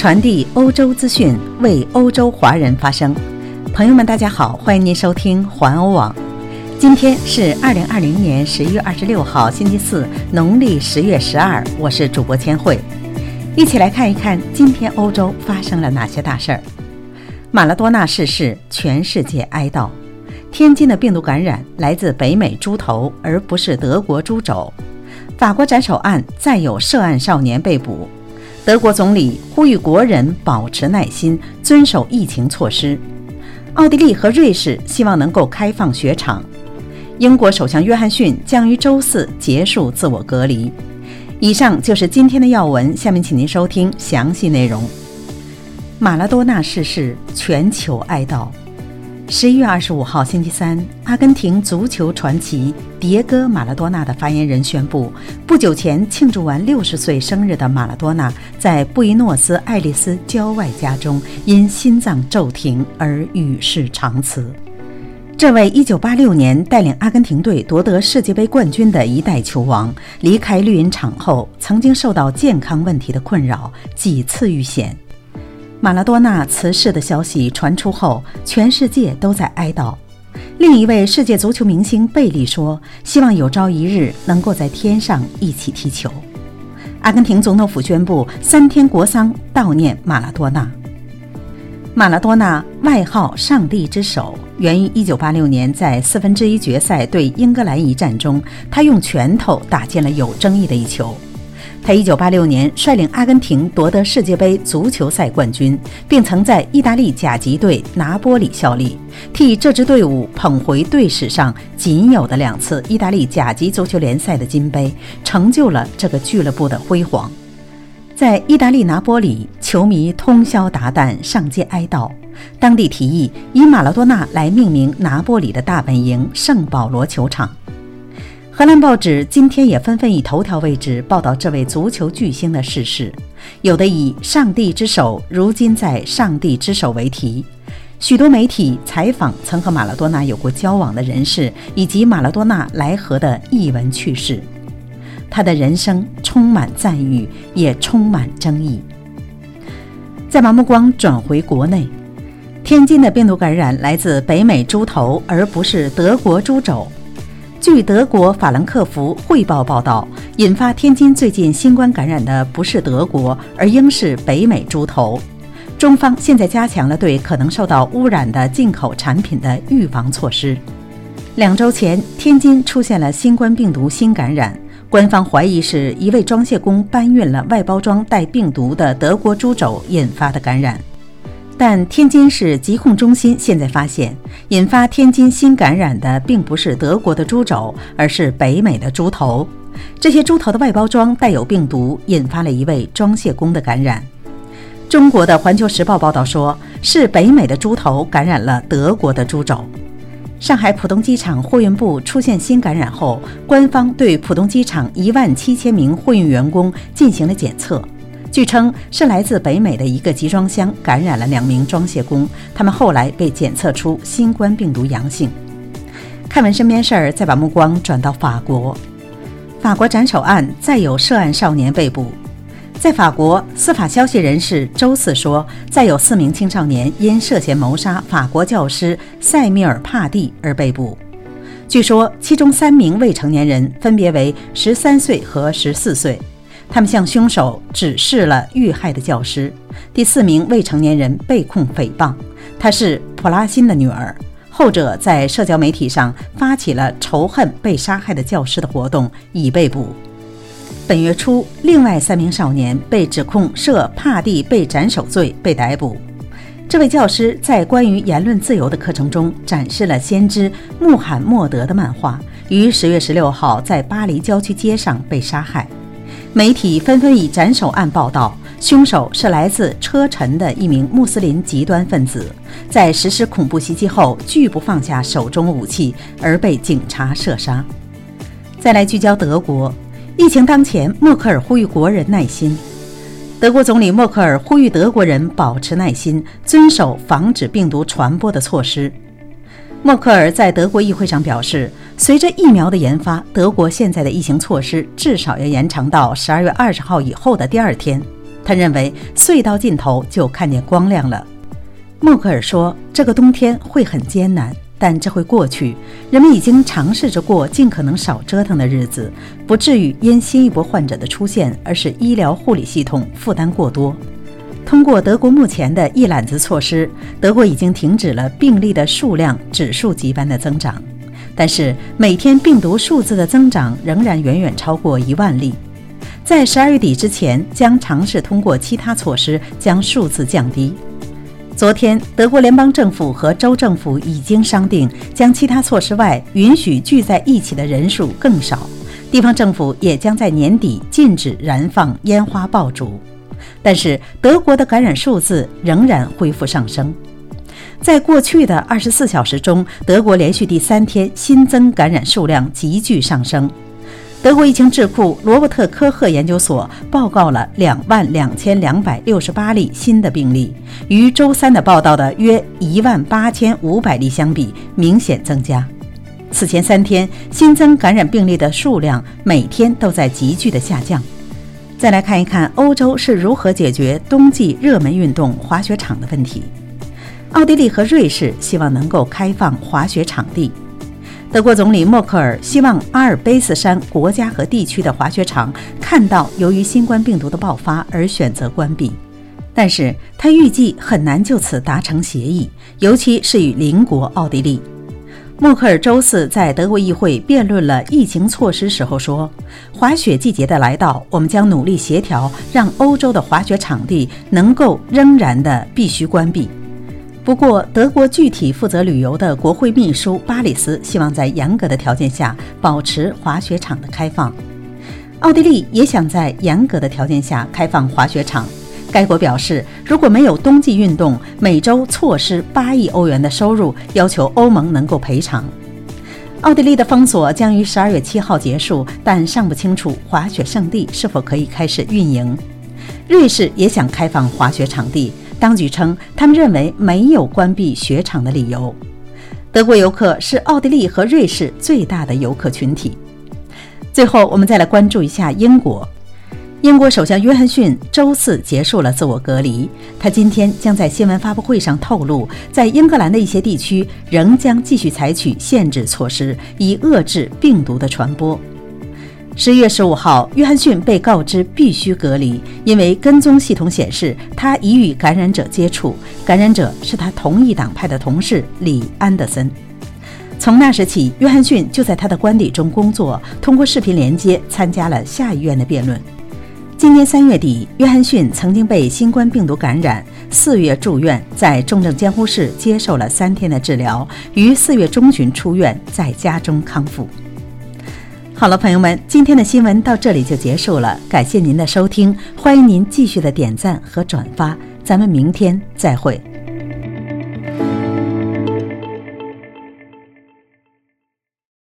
传递欧洲资讯，为欧洲华人发声。朋友们，大家好，欢迎您收听环欧网。今天是二零二零年十一月二十六号，星期四，农历十月十二。我是主播千惠，一起来看一看今天欧洲发生了哪些大事儿。马拉多纳逝世，全世界哀悼。天津的病毒感染来自北美猪头，而不是德国猪肘。法国斩首案再有涉案少年被捕。德国总理呼吁国人保持耐心，遵守疫情措施。奥地利和瑞士希望能够开放雪场。英国首相约翰逊将于周四结束自我隔离。以上就是今天的要闻，下面请您收听详细内容。马拉多纳逝世，全球哀悼。十一月二十五号，星期三，阿根廷足球传奇迭戈·马拉多纳的发言人宣布，不久前庆祝完六十岁生日的马拉多纳在布宜诺斯艾利斯郊外家中因心脏骤停而与世长辞。这位一九八六年带领阿根廷队夺得世界杯冠军的一代球王，离开绿茵场后，曾经受到健康问题的困扰，几次遇险。马拉多纳辞世的消息传出后，全世界都在哀悼。另一位世界足球明星贝利说：“希望有朝一日能够在天上一起踢球。”阿根廷总统府宣布三天国丧悼念马拉多纳。马拉多纳外号“上帝之手”，源于1986年在四分之一决赛对英格兰一战中，他用拳头打进了有争议的一球。他1986年率领阿根廷夺得世界杯足球赛冠军，并曾在意大利甲级队拿波里效力，替这支队伍捧回队史上仅有的两次意大利甲级足球联赛的金杯，成就了这个俱乐部的辉煌。在意大利拿波里，球迷通宵达旦上街哀悼，当地提议以马拉多纳来命名拿波里的大本营圣保罗球场。荷兰报纸今天也纷纷以头条位置报道这位足球巨星的逝世，有的以“上帝之手如今在上帝之手”为题。许多媒体采访曾和马拉多纳有过交往的人士，以及马拉多纳来河的译文趣事。他的人生充满赞誉，也充满争议。再把目光转回国内，天津的病毒感染来自北美猪头，而不是德国猪肘。据德国法兰克福汇报报道，引发天津最近新冠感染的不是德国，而应是北美猪头。中方现在加强了对可能受到污染的进口产品的预防措施。两周前，天津出现了新冠病毒新感染，官方怀疑是一位装卸工搬运了外包装带病毒的德国猪肘引发的感染。但天津市疾控中心现在发现，引发天津新感染的并不是德国的猪肘，而是北美的猪头。这些猪头的外包装带有病毒，引发了一位装卸工的感染。中国的《环球时报》报道说，是北美的猪头感染了德国的猪肘。上海浦东机场货运部出现新感染后，官方对浦东机场一万七千名货运员工进行了检测。据称是来自北美的一个集装箱感染了两名装卸工，他们后来被检测出新冠病毒阳性。看完身边事儿，再把目光转到法国。法国斩首案再有涉案少年被捕。在法国，司法消息人士周四说，再有四名青少年因涉嫌谋杀法国教师塞米尔·帕蒂而被捕。据说，其中三名未成年人分别为十三岁和十四岁。他们向凶手指示了遇害的教师。第四名未成年人被控诽谤，她是普拉辛的女儿。后者在社交媒体上发起了仇恨被杀害的教师的活动，已被捕。本月初，另外三名少年被指控涉帕蒂被斩首罪被逮捕。这位教师在关于言论自由的课程中展示了先知穆罕默德的漫画，于十月十六号在巴黎郊区街上被杀害。媒体纷纷以斩首案报道，凶手是来自车臣的一名穆斯林极端分子，在实施恐怖袭击后拒不放下手中武器，而被警察射杀。再来聚焦德国，疫情当前，默克尔呼吁国人耐心。德国总理默克尔呼吁德国人保持耐心，遵守防止病毒传播的措施。默克尔在德国议会上表示，随着疫苗的研发，德国现在的疫情措施至少要延长到十二月二十号以后的第二天。他认为隧道尽头就看见光亮了。默克尔说：“这个冬天会很艰难，但这会过去。人们已经尝试着过尽可能少折腾的日子，不至于因新一波患者的出现而使医疗护理系统负担过多。通过德国目前的一揽子措施，德国已经停止了病例的数量指数级般的增长，但是每天病毒数字的增长仍然远远超过一万例。在十二月底之前，将尝试通过其他措施将数字降低。”昨天，德国联邦政府和州政府已经商定，将其他措施外允许聚在一起的人数更少。地方政府也将在年底禁止燃放烟花爆竹。但是，德国的感染数字仍然恢复上升。在过去的二十四小时中，德国连续第三天新增感染数量急剧上升。德国疫情智库罗伯特科赫研究所报告了两万两千两百六十八例新的病例，与周三的报道的约一万八千五百例相比，明显增加。此前三天新增感染病例的数量每天都在急剧的下降。再来看一看欧洲是如何解决冬季热门运动滑雪场的问题。奥地利和瑞士希望能够开放滑雪场地。德国总理默克尔希望阿尔卑斯山国家和地区的滑雪场看到由于新冠病毒的爆发而选择关闭，但是他预计很难就此达成协议，尤其是与邻国奥地利。默克尔周四在德国议会辩论了疫情措施时候说：“滑雪季节的来到，我们将努力协调，让欧洲的滑雪场地能够仍然的必须关闭。”不过，德国具体负责旅游的国会秘书巴里斯希望在严格的条件下保持滑雪场的开放。奥地利也想在严格的条件下开放滑雪场。该国表示，如果没有冬季运动，每周错失八亿欧元的收入，要求欧盟能够赔偿。奥地利的封锁将于十二月七号结束，但尚不清楚滑雪胜地是否可以开始运营。瑞士也想开放滑雪场地。当局称，他们认为没有关闭雪场的理由。德国游客是奥地利和瑞士最大的游客群体。最后，我们再来关注一下英国。英国首相约翰逊周四结束了自我隔离，他今天将在新闻发布会上透露，在英格兰的一些地区仍将继续采取限制措施，以遏制病毒的传播。十一月十五号，约翰逊被告知必须隔离，因为跟踪系统显示他已与感染者接触。感染者是他同一党派的同事李安德森。从那时起，约翰逊就在他的官邸中工作，通过视频连接参加了下议院的辩论。今年三月底，约翰逊曾经被新冠病毒感染，四月住院，在重症监护室接受了三天的治疗，于四月中旬出院，在家中康复。好了，朋友们，今天的新闻到这里就结束了，感谢您的收听，欢迎您继续的点赞和转发，咱们明天再会。